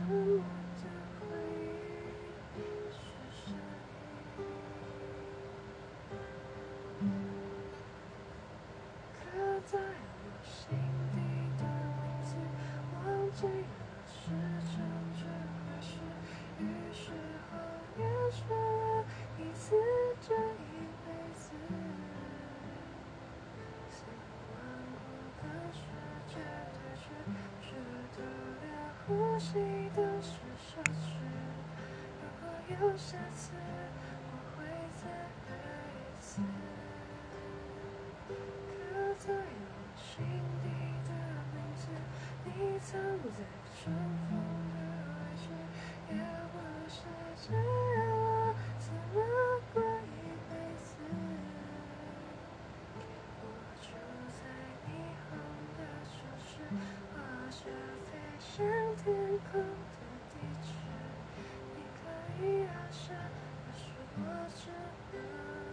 沉默的回忆，是善意刻在我心底的名字。忘记了是成全，还是于是后面。惜都是奢侈。如果有下次，我会再爱一次。刻在我心底的名字，你藏在尘封的位置，也不是 Watch your